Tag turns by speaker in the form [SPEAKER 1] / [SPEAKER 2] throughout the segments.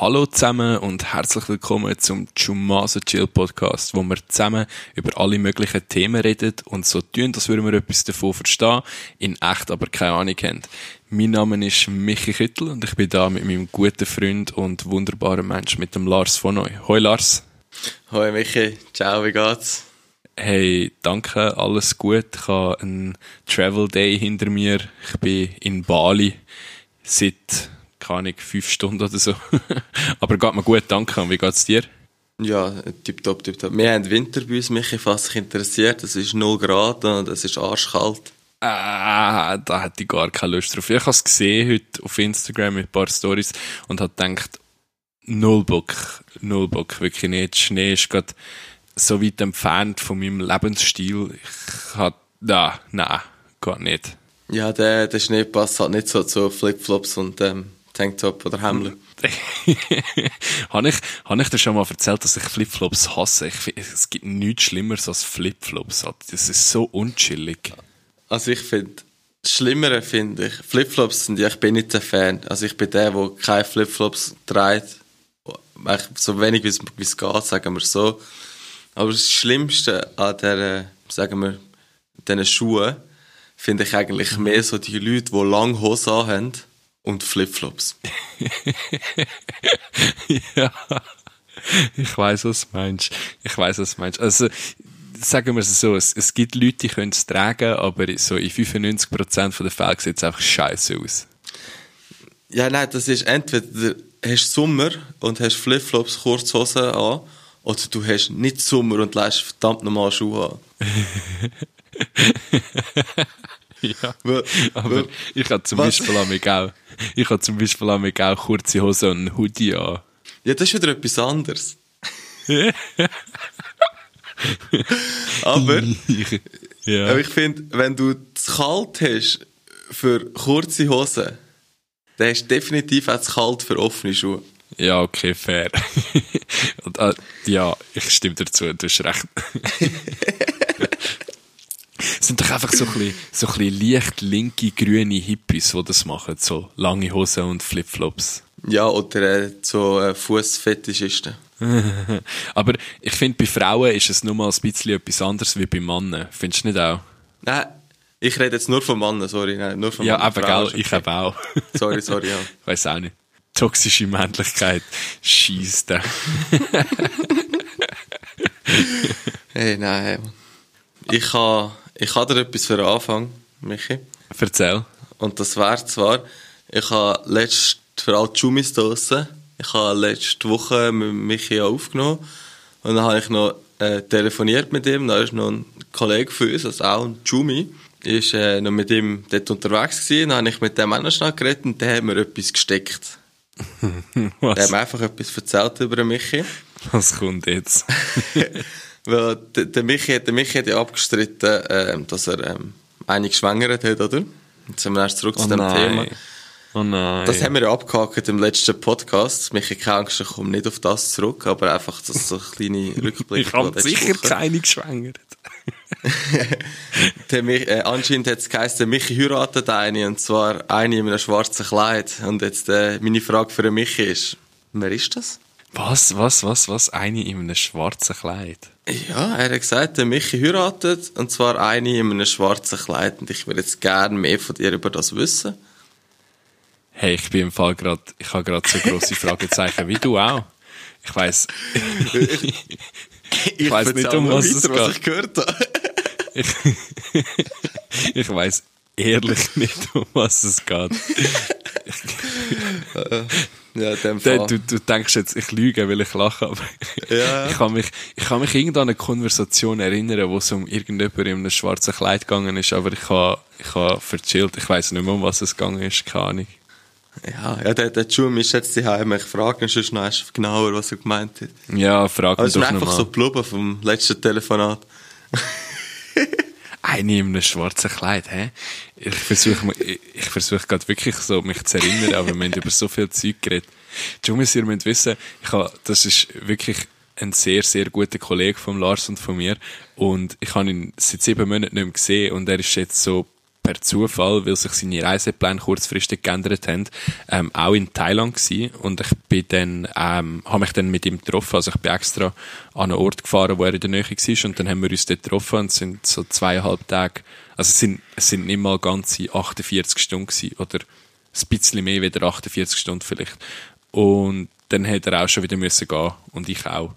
[SPEAKER 1] Hallo zusammen und herzlich willkommen zum Chumasa Chill Podcast, wo wir zusammen über alle möglichen Themen reden und so tun, dass wir etwas davon verstehen, in echt aber keine Ahnung haben. Mein Name ist Michi Küttel und ich bin da mit meinem guten Freund und wunderbaren Mensch, mit dem Lars von Neu. Hoi Lars.
[SPEAKER 2] Hoi Michi, ciao, wie geht's?
[SPEAKER 1] Hey, danke, alles gut. Ich habe einen Travel Day hinter mir. Ich bin in Bali seit keine Ahnung, fünf Stunden oder so. Aber geht mir gut, danke. Und wie geht's dir?
[SPEAKER 2] Ja, tipptopp, tipptopp. Wir haben Winter bei uns, mich was sich interessiert. Es ist 0 Grad und es ist arschkalt.
[SPEAKER 1] Ah, da hätte ich gar keine Lust drauf. Ich habe es gesehen heute auf Instagram mit ein paar Stories und habe gedacht, null Bock, null Bock, wirklich nicht. Schnee ist gerade so weit entfernt von meinem Lebensstil. Ich habe, na, nein, gar nicht.
[SPEAKER 2] Ja, der, der Schnee passt halt nicht so zu Flipflops und ähm, Tanktop oder Hemden.
[SPEAKER 1] habe ich, hab ich dir schon mal erzählt, dass ich Flipflops hasse? Ich, es gibt nichts Schlimmeres als Flipflops. Das ist so unchillig.
[SPEAKER 2] Also ich finde, das Schlimmere finde ich, Flipflops sind ja, ich bin nicht der Fan. Also ich bin der, der keine Flipflops trägt. So wenig wie es geht, sagen wir so. Aber das Schlimmste an der, sagen wir, diesen Schuhen, finde ich eigentlich mehr so die Leute, die lange Hosen haben und Flipflops.
[SPEAKER 1] ja. Ich weiß, was du meinst. Ich weiß, was du meinst. Also, sagen wir es so, es, es gibt Leute, die können es tragen, aber so in 95% der Fälle sieht es einfach scheiße aus.
[SPEAKER 2] Ja, nein, das ist entweder hast Sommer und hast Flipflops, Kurzhosen an, oder du hast nicht Sommer und lässt verdammt normal Schuhe an.
[SPEAKER 1] ja, weil, aber ich habe zum? Beispiel auch, ich habe zum Beispiel auch kurze Hosen und einen Hoodie an.
[SPEAKER 2] Ja, das ist wieder etwas anderes. aber, ja. aber ich finde, wenn du es kalt hast für kurze Hosen, dann hast du definitiv auch zu kalt für offene Schuhe.
[SPEAKER 1] Ja, okay, fair. Und, äh, ja, ich stimme dazu, du hast recht. Es sind doch einfach so ein bisschen, so ein bisschen leicht linke, grüne Hippies, die das machen. So lange Hosen und Flipflops.
[SPEAKER 2] Ja, oder äh, so äh, Fußfetischisten.
[SPEAKER 1] Aber ich finde, bei Frauen ist es nur mal ein bisschen etwas anderes wie bei Männern. Findest du nicht auch?
[SPEAKER 2] Nein, ich rede jetzt nur von Männern, sorry. Nein, nur von
[SPEAKER 1] ja, aber gell, ich habe auch.
[SPEAKER 2] sorry, sorry, ja.
[SPEAKER 1] Ich weiß auch nicht. Toxische Männlichkeit schießt.
[SPEAKER 2] hey, nein. Ich habe ich habe dir etwas für den Anfang, Michi.
[SPEAKER 1] Erzähl.
[SPEAKER 2] Und das wäre zwar, ich habe letzte, für alle Jumis draussen, ich habe letzte Woche mit Michi aufgenommen und dann habe ich noch äh, telefoniert mit ihm, da ist noch ein Kollege von uns, also auch ein Jumi, ist äh, noch mit ihm dort unterwegs gewesen, dann habe ich mit dem auch noch schnell geredet und der hat mir etwas gesteckt. Was? Der hat mir einfach etwas erzählt über Michi.
[SPEAKER 1] Was kommt jetzt?
[SPEAKER 2] Weil der, der, Michi, der Michi hat ja abgestritten, äh, dass er ähm, eine geschwängert hat, oder? Jetzt sind wir erst zurück
[SPEAKER 1] oh
[SPEAKER 2] zu dem
[SPEAKER 1] nein.
[SPEAKER 2] Thema.
[SPEAKER 1] Oh nein.
[SPEAKER 2] Das haben wir ja abgehakt im letzten Podcast. Michi, keine Angst, ich komme nicht auf das zurück, aber einfach das so ein kleiner Rückblick.
[SPEAKER 1] ich habe sicher Woche. keine geschwängert.
[SPEAKER 2] der Mich, äh, anscheinend hat es geheißen, der Michi heiratet eine, und zwar eine in einem schwarzen Kleid. Und jetzt äh, meine Frage für den Michi ist, wer ist das?
[SPEAKER 1] Was, was, was, was? Eine in einem schwarzen Kleid?
[SPEAKER 2] Ja, er hat gesagt, der Michi heiratet, und zwar eine in einem schwarzen Kleid. Und ich würde jetzt gerne mehr von dir über das wissen.
[SPEAKER 1] Hey, ich bin im Fall gerade, ich habe gerade so grosse Fragezeichen wie du auch. Ich weiß.
[SPEAKER 2] ich, ich weiß nicht, um was es geht. Was ich gehört habe.
[SPEAKER 1] ich, ich weiß ehrlich nicht, um was es geht.
[SPEAKER 2] Ja, dem Fall.
[SPEAKER 1] Du, du denkst jetzt, ich lüge, weil ich lache, aber ja. ich kann mich, ich kann mich irgendwann an eine Konversation erinnern, wo es um irgendjemand in einem schwarzen Kleid gegangen ist, aber ich habe, ich habe verchillt, ich weiß nicht mehr, um was es gegangen ist, keine Ahnung.
[SPEAKER 2] Ja, ja, der, der Jum ist jetzt daheim. Ich frage ihn sonst noch genauer, was er gemeint hat.
[SPEAKER 1] Ja, frag
[SPEAKER 2] ihn doch
[SPEAKER 1] nochmal.
[SPEAKER 2] einfach so blubber vom letzten Telefonat.
[SPEAKER 1] Eine in einem schwarzen Kleid, hä? Ich versuche, ich, ich versuche gerade wirklich so, mich zu erinnern, aber wir haben über so viel Zeug geredet. Jungs, ihr müsst wissen, ich habe, das ist wirklich ein sehr, sehr guter Kollege von Lars und von mir. Und ich habe ihn seit sieben Monaten nicht mehr gesehen und er ist jetzt so per Zufall, weil sich seine Reisepläne kurzfristig geändert haben, ähm, auch in Thailand gewesen. Und ich bin dann, ähm, habe mich dann mit ihm getroffen. Also ich bin extra an einen Ort gefahren, wo er in der Nähe war. Und dann haben wir uns dort getroffen und sind so zweieinhalb Tage, also es sind, es sind nicht mal ganze 48 Stunden gewesen, oder ein bisschen mehr, wieder 48 Stunden vielleicht. Und dann hätte er auch schon wieder müssen gehen und ich auch.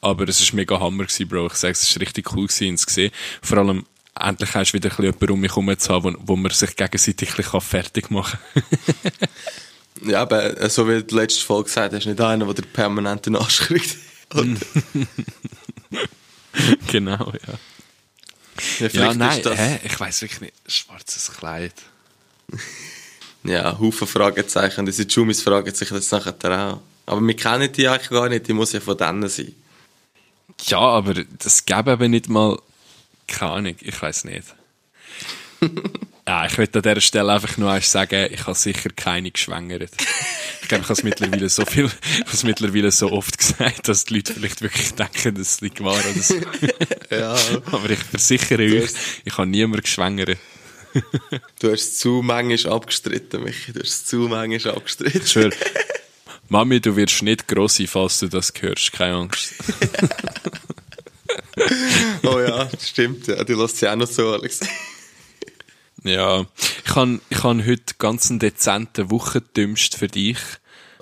[SPEAKER 1] Aber es war mega Hammer, gewesen, Bro. Ich sage, es war richtig cool gewesen, ihn zu sehen. Vor allem, endlich hast du wieder ein bisschen jemanden um mich herum zu haben, wo, wo man sich gegenseitig ein bisschen fertig machen kann.
[SPEAKER 2] ja, aber äh, so wie die letzte Folge gesagt hast, nicht einer, der permanent den Arsch kriegt.
[SPEAKER 1] genau, ja. Ja, ja nein, hä? ich weiß wirklich nicht. Schwarzes Kleid.
[SPEAKER 2] ja, Haufen Fragezeichen. Diese Jumis fragen sich das nachher auch. Aber wir kennen die eigentlich gar nicht, die muss ja von denen sein.
[SPEAKER 1] Ja, aber das gäbe eben nicht mal keine Ahnung, ich weiß nicht. ja, ich würde an dieser Stelle einfach nur eins sagen, ich habe sicher keine geschwängert. Ich glaube, ich habe es mittlerweile so viel, ich habe es mittlerweile so oft gesagt, dass die Leute vielleicht wirklich denken, dass es nicht wahr ist. ja. Aber ich versichere euch, ich habe niemanden geschwängert.
[SPEAKER 2] du hast zu manchmal abgestritten, Michi. Du hast zu manchmal abgestritten.
[SPEAKER 1] Schön. Mami, du wirst nicht gross sein, falls du das hörst. Keine Angst.
[SPEAKER 2] oh ja, stimmt. Ja. Die lässt sich auch noch so, Alex.
[SPEAKER 1] ja, ich habe ich han heute ganz einen dezenten Wochendümmst für dich.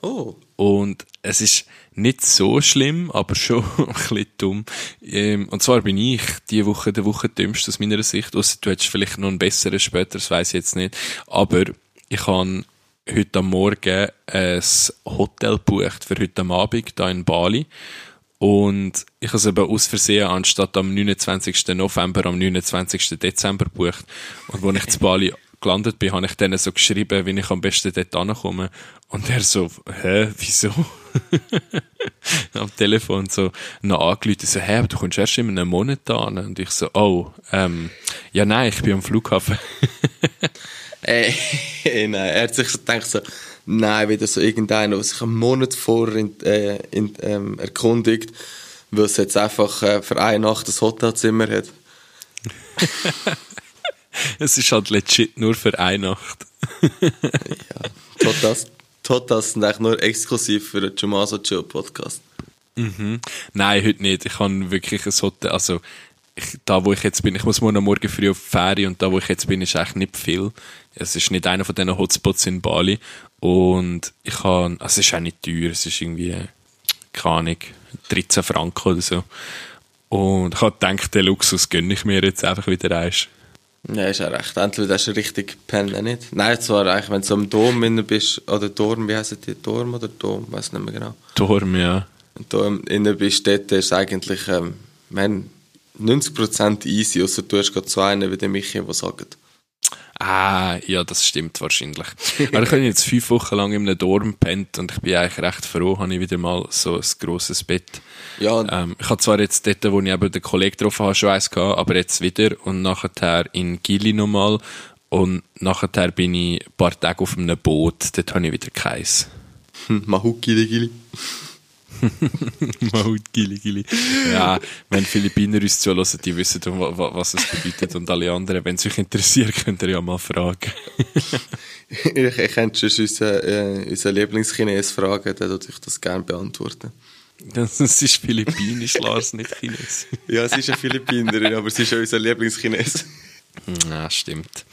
[SPEAKER 2] Oh.
[SPEAKER 1] Und es ist nicht so schlimm, aber schon ein bisschen dumm. Ähm, und zwar bin ich diese Woche der Woche dümmst aus meiner Sicht. Ausser du hättest vielleicht noch einen besseren später, das weiß ich jetzt nicht. Aber ich habe heute am Morgen ein Hotel gebucht für heute am Abend hier in Bali. Und ich habe es eben aus Versehen anstatt am 29. November am 29. Dezember gebucht. Und als ich zu Bali gelandet bin, habe ich denen so geschrieben, wie ich am besten dort ankomme. Und er so, hä, wieso? am Telefon so noch angerufen, so, hä, aber du kommst erst in einem Monat an. Und ich so, oh, ähm, ja nein, ich bin am Flughafen.
[SPEAKER 2] Ey, nein, er hat sich so gedacht so, nein, wieder so irgendeiner, der sich einen Monat vor in, äh, in, ähm, erkundigt, weil es jetzt einfach äh, für eine Nacht ein Hotelzimmer hat.
[SPEAKER 1] es ist halt legit nur für eine Nacht.
[SPEAKER 2] ja, Totas, Totas sind eigentlich nur exklusiv für den Jumaso Chill Podcast.
[SPEAKER 1] Mhm. Nein, heute nicht. Ich habe wirklich ein Hotel, also ich, da wo ich jetzt bin, ich muss morgen Morgen früh auf die Ferie und da wo ich jetzt bin, ist eigentlich nicht viel. Es ist nicht einer von diesen Hotspots in Bali und ich habe, also es ist auch nicht teuer, es ist irgendwie, keine Ahnung, 13 Franken oder so. Und ich habe gedacht, den Luxus gönne ich mir jetzt einfach wieder eins.
[SPEAKER 2] Ja, ist ja recht. Entweder das ist richtig pennen, nicht? Nein, zwar eigentlich, wenn du am Dom innen bist, oder Dorm, wie heißt die? Dorm oder Dom? Weiß nicht mehr genau.
[SPEAKER 1] Dorm, ja.
[SPEAKER 2] Wenn du innen bist, dort ist eigentlich, ähm, man, 90% easy, außer du hast gerade so einen wie der Michi, der sagt.
[SPEAKER 1] Ah, ja, das stimmt wahrscheinlich. Aber ich habe jetzt fünf Wochen lang in einem Dorm pennt und ich bin eigentlich recht froh, habe ich wieder mal so ein grosses Bett. Ja. Ähm, ich habe zwar jetzt dort, wo ich eben den Kollegen getroffen habe, schon eins gehabt, aber jetzt wieder und nachher in Gili nochmal und nachher bin ich ein paar Tage auf einem Boot, dort habe ich wieder keins.
[SPEAKER 2] Hm, Mahut Gili Gili.
[SPEAKER 1] Maut, Gili, Gili. Ja, wenn Philippiner uns zulassen, die wissen, was es bedeutet. Und alle anderen, wenn es euch interessiert, könnt ihr ja mal fragen.
[SPEAKER 2] ich, ich könnte schon unseren, äh, unseren Lieblingschines fragen, der würde ich das gerne beantworten.
[SPEAKER 1] Das ist philippinisch, Lars, nicht Chines.
[SPEAKER 2] ja, sie ist eine Philippinerin, aber sie ist auch unser Lieblingschines.
[SPEAKER 1] Ja, stimmt.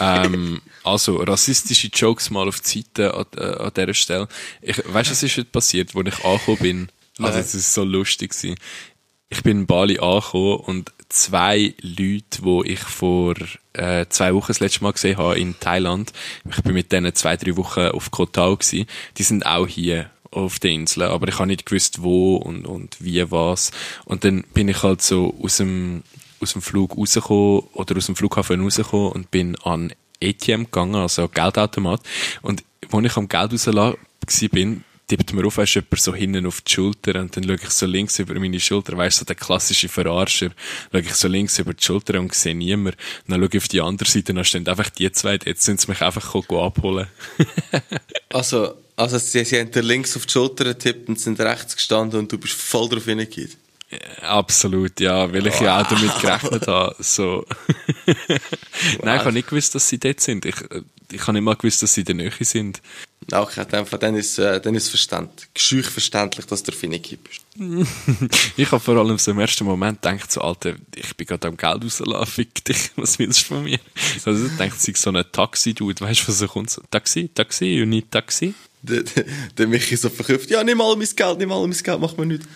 [SPEAKER 1] Ähm, also, rassistische Jokes mal auf die Seite an, äh, an dieser Stelle. Ich, weißt du, was ist heute passiert, als ich angekommen bin? Also, es ist so lustig gewesen. Ich bin in Bali angekommen und zwei Leute, die ich vor äh, zwei Wochen das letzte Mal gesehen habe in Thailand, ich bin mit denen zwei, drei Wochen auf Koh Tao gewesen, die sind auch hier auf der Insel, aber ich habe nicht gewusst, wo und, und wie was. Und dann bin ich halt so aus dem aus dem Flug rausgekommen oder aus dem Flughafen rausgekommen und bin an ATM gegangen, also Geldautomat. Und als ich am Geld rauslassen bin, tippt mir auf, weißt jemand so hinten auf die Schulter und dann schaue ich so links über meine Schulter, weißt du, so der klassische Verarscher, schaue ich so links über die Schulter und sehe niemand. Und dann schaue ich auf die andere Seite dann stehen einfach die zwei, jetzt sind sie mich einfach abholen.
[SPEAKER 2] also, also sie, sie haben dir links auf die Schulter getippt und sind rechts gestanden und du bist voll drauf hingegangen.
[SPEAKER 1] Absolut, ja, weil ich ja auch damit gerechnet habe. So. Nein, ich habe nicht gewusst, dass sie dort sind. Ich, ich habe nicht mal gewusst, dass sie in der Nähe sind.
[SPEAKER 2] Okay, dann, dann ist äh, dann ist verständlich, geschüch verständlich, dass du Finiki bist.
[SPEAKER 1] ich habe vor allem so im ersten Moment gedacht, so, Alter, ich bin gerade am Geld rauslassen, fick dich, was willst du von mir? Also ich dachte, sie so ein Taxi-Dude, weißt du, was so kommt? So, Taxi, Taxi, you need Taxi?
[SPEAKER 2] Der, der, der Michi so verkauft, ja, nimm mal mein Geld, nimm mal mein Geld, mach mir nichts.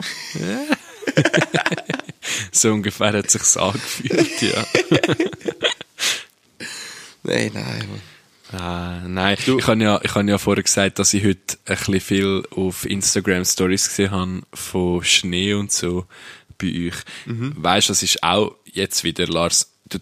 [SPEAKER 1] so ungefähr hat sich's angefühlt, ja.
[SPEAKER 2] nein, nein, Mann.
[SPEAKER 1] Ah, nein, du. ich habe ja, ich habe ja vorher gesagt, dass ich heute ein bisschen viel auf Instagram Stories gesehen habe von Schnee und so bei euch. Mhm. Weißt du, das ist auch jetzt wieder, Lars, du,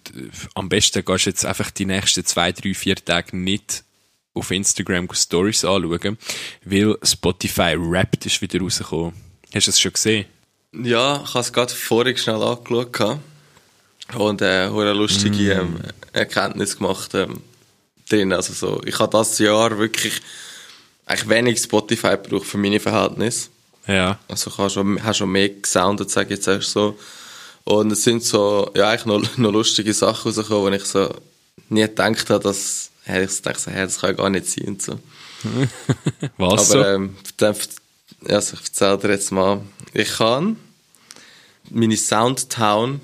[SPEAKER 1] am besten gehst du jetzt einfach die nächsten zwei, drei, vier Tage nicht auf Instagram Stories anschauen, weil Spotify Wrapped ist wieder rausgekommen. Hast du es schon gesehen?
[SPEAKER 2] Ja, ich habe es gerade vorher schnell angeschaut und äh, eine lustige mm. ähm, Erkenntnis gemacht. Ähm, drin. Also so, ich habe das Jahr wirklich eigentlich wenig Spotify gebraucht für meine Verhältnisse.
[SPEAKER 1] Ja.
[SPEAKER 2] Also ich habe schon, habe schon mehr gesoundet, sage ich jetzt erst so. Und es sind so, ja, eigentlich noch, noch lustige Sachen rausgekommen, wo ich so nie gedacht habe, dass, hey, ich dachte so, hey, das kann ja gar nicht sein und so.
[SPEAKER 1] Was
[SPEAKER 2] Aber, ähm, dann, also ich erzähle dir jetzt mal. Ich kann, meine Soundtown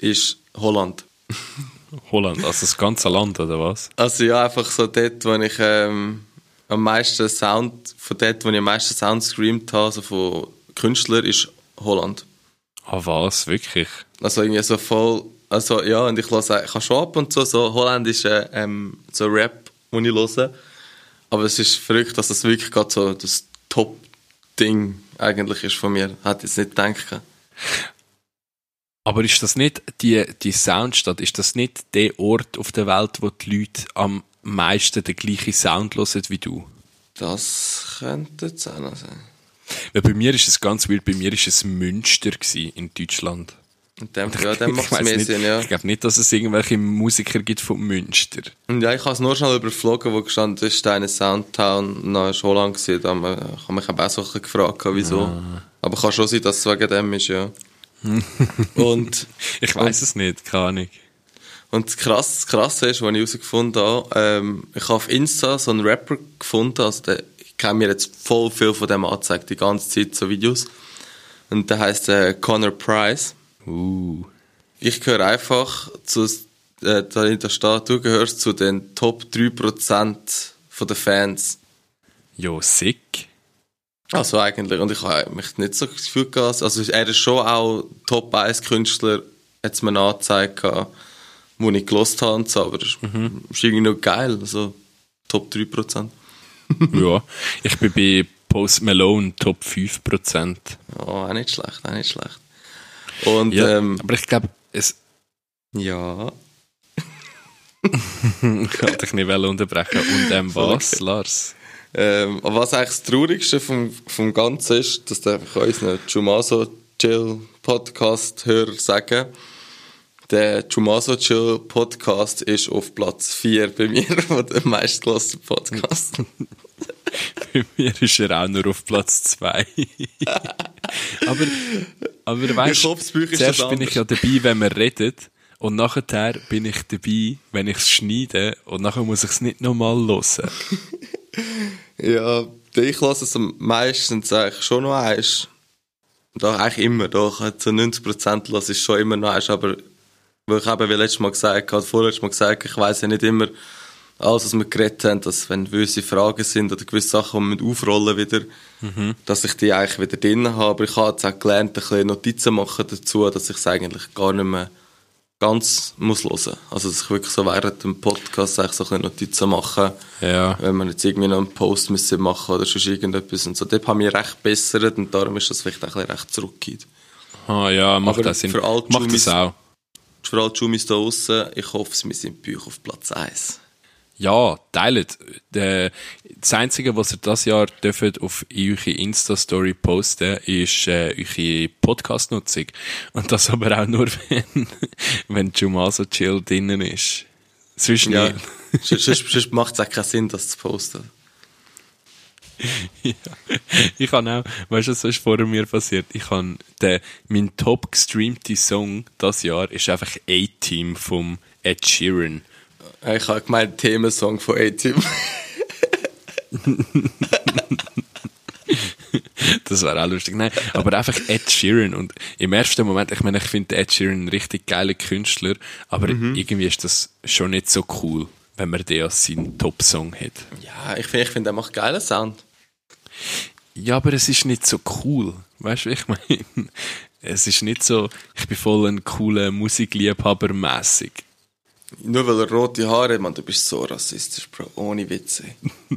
[SPEAKER 2] ist Holland.
[SPEAKER 1] Holland, also das ganze Land, oder was?
[SPEAKER 2] Also ja, einfach so dort, wo ich ähm, am meisten Sound, von dort, wo ich am meisten Sound screamt habe, also von Künstlern, ist Holland.
[SPEAKER 1] Ah, was? Wirklich?
[SPEAKER 2] Also irgendwie so voll, also ja, und ich höre, ich habe schon ab und zu so holländische ähm, so Rap, den ich höre, aber es ist verrückt, dass das wirklich gerade so das Top-Ding eigentlich ist von mir. Hätte ich jetzt nicht gedacht.
[SPEAKER 1] Aber ist das nicht die, die Soundstadt, ist das nicht der Ort auf der Welt, wo die Leute am meisten den gleichen Sound hören wie du?
[SPEAKER 2] Das könnte es auch sein.
[SPEAKER 1] Weil bei mir ist es ganz wild, bei mir ist es Münster in Deutschland.
[SPEAKER 2] Und dem, ja, dann macht es mehr
[SPEAKER 1] nicht,
[SPEAKER 2] Sinn, ja.
[SPEAKER 1] Ich glaube nicht, dass es irgendwelche Musiker gibt von Münster.
[SPEAKER 2] Und ja, ich habe es nur schnell überflogen, wo gestanden ist, eine Soundtown, und dann schon lange gewesen. Da habe ich mich auch so gefragt, wieso. Ah. Aber kann schon sein, dass es wegen dem ist, ja. und
[SPEAKER 1] ich weiß es nicht, keine Ahnung.
[SPEAKER 2] Und das Krasse, das Krasse ist, was ich herausgefunden habe, ähm, ich habe auf Insta so einen Rapper gefunden, also der, ich kenne mir jetzt voll viel von dem angezeigt, die ganze Zeit so Videos. Und der heißt äh, Connor Price.
[SPEAKER 1] Uh.
[SPEAKER 2] Ich gehöre einfach zu, äh, dahinter steht, du gehörst zu den Top 3% von den Fans.
[SPEAKER 1] Jo, sick.
[SPEAKER 2] Also eigentlich, und ich habe mich nicht so das Gefühl gehabt, also er ist schon auch Top 1 Künstler, hat es mir angezeigt, wo ich gelost habe und so, aber das mhm. ist irgendwie noch geil, also Top 3%.
[SPEAKER 1] ja, ich bin bei Post Malone Top 5%.
[SPEAKER 2] Ja, auch nicht schlecht, auch nicht schlecht. Und,
[SPEAKER 1] ja,
[SPEAKER 2] ähm,
[SPEAKER 1] aber ich glaube, es...
[SPEAKER 2] Ja...
[SPEAKER 1] ich wollte dich nicht unterbrechen. Und ähm, was. Lars?
[SPEAKER 2] Ähm, was eigentlich das Traurigste vom, vom Ganzen ist, dass darf ich unseren Chumaso Chill Podcast Hörer sagen. Der Chumaso Chill Podcast ist auf Platz 4 bei mir, der meistgelöste Podcast.
[SPEAKER 1] Bei mir ist er auch nur auf Platz 2. aber, aber weißt du, zuerst bin ich ja dabei, wenn wir reden. Und nachher bin ich dabei, wenn ich es schneide. Und nachher muss ich es nicht nochmal hören.
[SPEAKER 2] ja, ich lasse es meistens eigentlich schon noch eins. Doch, eigentlich immer, doch. Zu 90% lasse ich schon immer noch eins, aber weil ich eben wie letztes Mal gesagt habe, vorletztes Mal gesagt, ich weiss ja nicht immer alles, was wir geredet haben, dass wenn gewisse Fragen sind oder gewisse Sachen, die wir aufrollen wieder, mhm. dass ich die eigentlich wieder drin habe. Aber ich habe jetzt auch gelernt, ein bisschen Notizen machen dazu, dass ich es eigentlich gar nicht mehr ganz muss hören. Also, dass ich wirklich so während dem Podcast eigentlich so ein Notizen machen,
[SPEAKER 1] ja.
[SPEAKER 2] wenn man jetzt irgendwie noch einen Post müssen machen oder schon irgendetwas und so. Dort haben wir recht bessert und darum ist das vielleicht auch ein bisschen recht zurückgeht.
[SPEAKER 1] Ah, ja, macht das Sinn. Macht das auch.
[SPEAKER 2] Für alle Jumis da draussen, ich hoffe, wir sind bei euch auf Platz 1.
[SPEAKER 1] Ja, teilt. Das Einzige, was ihr das Jahr dürft auf eure Insta-Story posten, ist äh, eure Podcast-Nutzung. Und das aber auch nur, wenn, wenn Jumaso Chill drinnen ist.
[SPEAKER 2] Sonst ja. sonst macht es auch keinen Sinn, das zu posten.
[SPEAKER 1] ja. Ich habe auch, weißt du, was ist vor mir passiert? Ich habe den, mein top gestreamte Song das Jahr ist einfach A-Team vom Ed Sheeran.
[SPEAKER 2] Ich habe gemeint, Themensong von A-Team.
[SPEAKER 1] das wäre auch lustig. Nein, aber einfach Ed Sheeran. Und im ersten Moment, ich meine, ich finde Ed Sheeran ein richtig geiler Künstler, aber mhm. irgendwie ist das schon nicht so cool, wenn man den als seinen Top-Song hat.
[SPEAKER 2] Ja, ich finde, ich find, er macht geilen Sound.
[SPEAKER 1] Ja, aber es ist nicht so cool. Weißt du, wie ich meine? Es ist nicht so, ich bin voll ein cooler Musikliebhaber mäßig.
[SPEAKER 2] Nur weil er rote Haare hat, man, du bist so rassistisch, Bro. Ohne Witze.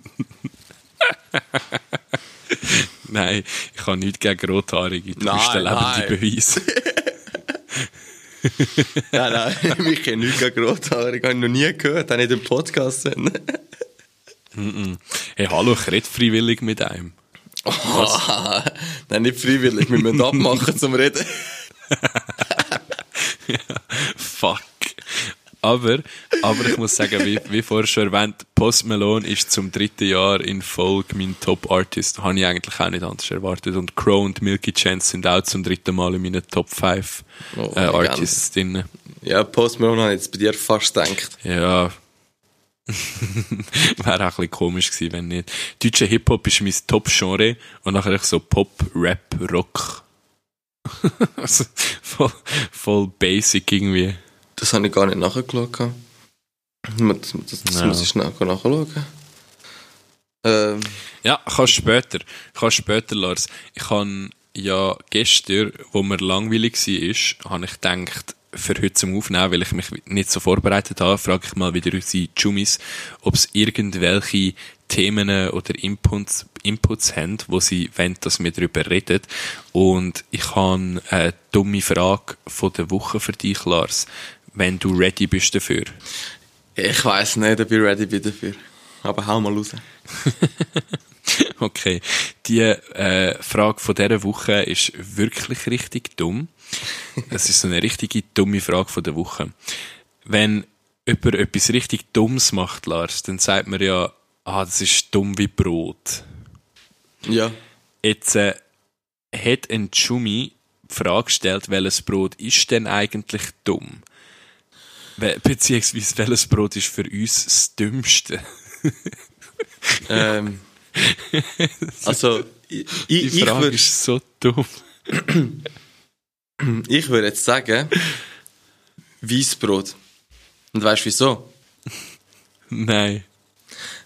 [SPEAKER 1] nein, ich habe nichts gegen Rothaarige. Du nein, bist der lebende Beweis.
[SPEAKER 2] nein, nein, ich kenne nichts gegen Rothaarige. Habe ich noch nie gehört, habe nicht im Podcast
[SPEAKER 1] hey, hallo, ich rede freiwillig mit einem.
[SPEAKER 2] Oh, nein, nicht freiwillig, wir müssen abmachen zum Reden.
[SPEAKER 1] fuck. Aber, aber ich muss sagen, wie, wie vorher schon erwähnt, Post Malone ist zum dritten Jahr in Folge mein Top Artist. Habe ich eigentlich auch nicht anders erwartet. Und Crow und Milky Chance sind auch zum dritten Mal in meinen Top 5 oh, äh, Artists drin.
[SPEAKER 2] Ja, Post Malone habe ich jetzt bei dir fast gedacht.
[SPEAKER 1] Ja. Wäre auch ein bisschen komisch gewesen, wenn nicht. Deutscher Hip-Hop ist mein Top-Genre und nachher so Pop, Rap, Rock. also voll, voll basic irgendwie.
[SPEAKER 2] Das habe ich gar nicht nachgeschaut. Das, das, das ja. muss ich schnell nachschauen.
[SPEAKER 1] Ähm. Ja, kannst später. Kannst später, Lars. Ich habe ja gestern, wo mir langweilig war, habe ich gedacht, für heute zum Aufnehmen, weil ich mich nicht so vorbereitet habe, frage ich mal wieder unsere Jumis, ob es irgendwelche Themen oder Inputs, Inputs haben, wo sie wollen, dass wir darüber reden. Und ich habe eine dumme Frage von der Woche für dich, Lars wenn du ready bist dafür?
[SPEAKER 2] Ich weiß nicht, ob ich ready bin dafür. Aber hau mal raus.
[SPEAKER 1] okay. Die äh, Frage von dieser Woche ist wirklich richtig dumm. Es ist so eine richtige dumme Frage von der Woche. Wenn jemand etwas richtig Dummes macht, Lars, dann sagt man ja, ah, das ist dumm wie Brot.
[SPEAKER 2] Ja.
[SPEAKER 1] Jetzt äh, hat ein Jumi die Frage gestellt, welches Brot ist denn eigentlich dumm? Beziehungsweise welches Brot ist für uns das dümmste?
[SPEAKER 2] ähm, also, ich, ich,
[SPEAKER 1] Die Frage
[SPEAKER 2] ich
[SPEAKER 1] ist so dumm.
[SPEAKER 2] ich würde jetzt sagen, Weißbrot. Und weißt du wieso?
[SPEAKER 1] Nein.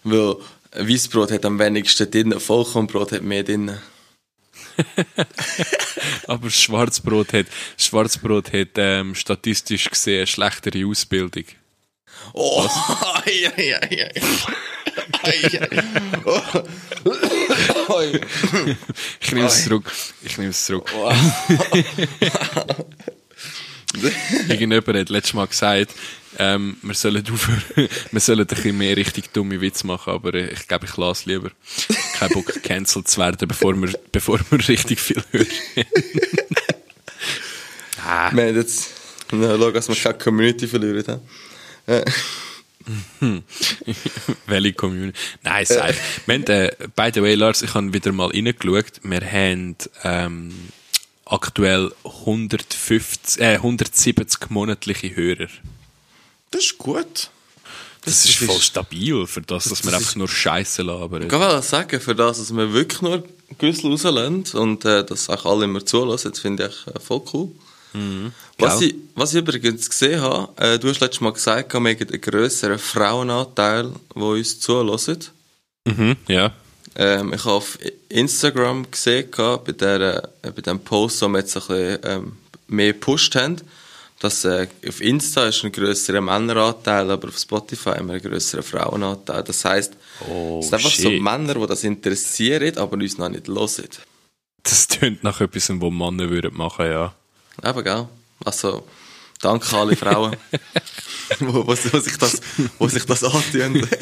[SPEAKER 2] Weil Weißbrot hat am wenigsten drin, Vollkornbrot hat mehr drin.
[SPEAKER 1] Aber Schwarzbrot hat, Schwarzbrot hat ähm, statistisch gesehen eine schlechtere Ausbildung.
[SPEAKER 2] Oh, ja.
[SPEAKER 1] ich nehme es zurück. Ich nehme es zurück. Irgendjemand hat letztes Mal gesagt, ähm, wir sollen aufhören, wir sollen ein bisschen mehr richtig dumme Witze machen, aber ich glaube, ich lasse lieber. Kein Bock, gecancelt zu werden, bevor wir, bevor wir richtig viel hören.
[SPEAKER 2] ah. Wir haben jetzt, na, schau, dass wir keine Community verlieren
[SPEAKER 1] haben. Welche Community? Nein, sei. wir haben, äh, by the way, Lars, ich habe wieder mal reingeschaut. Wir haben ähm, aktuell 150, äh, 170 monatliche Hörer.
[SPEAKER 2] Das ist gut.
[SPEAKER 1] Das, das ist voll stabil, für das, dass das wir einfach nur Scheiße labern.
[SPEAKER 2] Ich kann sagen, für das, dass wir wirklich nur Güssel rauslassen und äh, dass auch alle immer zulassen, das finde ich äh, voll cool. Mhm. Was, ich, was ich übrigens gesehen habe, äh, du hast letztes Mal gesagt, wir haben einen grösseren Frauenanteil, der uns zulassen.
[SPEAKER 1] Mhm, ja.
[SPEAKER 2] Ähm, ich habe auf Instagram gesehen, bei, der, äh, bei dem Post, wo wir jetzt ein bisschen ähm, mehr gepusht haben, dass äh, auf Insta ist ein größerer Männeranteil, aber auf Spotify haben wir einen größeren Frauenanteil. Das heisst, oh, es sind einfach shit. so Männer, die das interessieren, aber uns noch nicht hören.
[SPEAKER 1] Das tönt nach etwas, was Männer würden machen, ja.
[SPEAKER 2] Eben, gell? Also, danke alle Frauen, wo, wo, wo, sich das, wo sich das antun.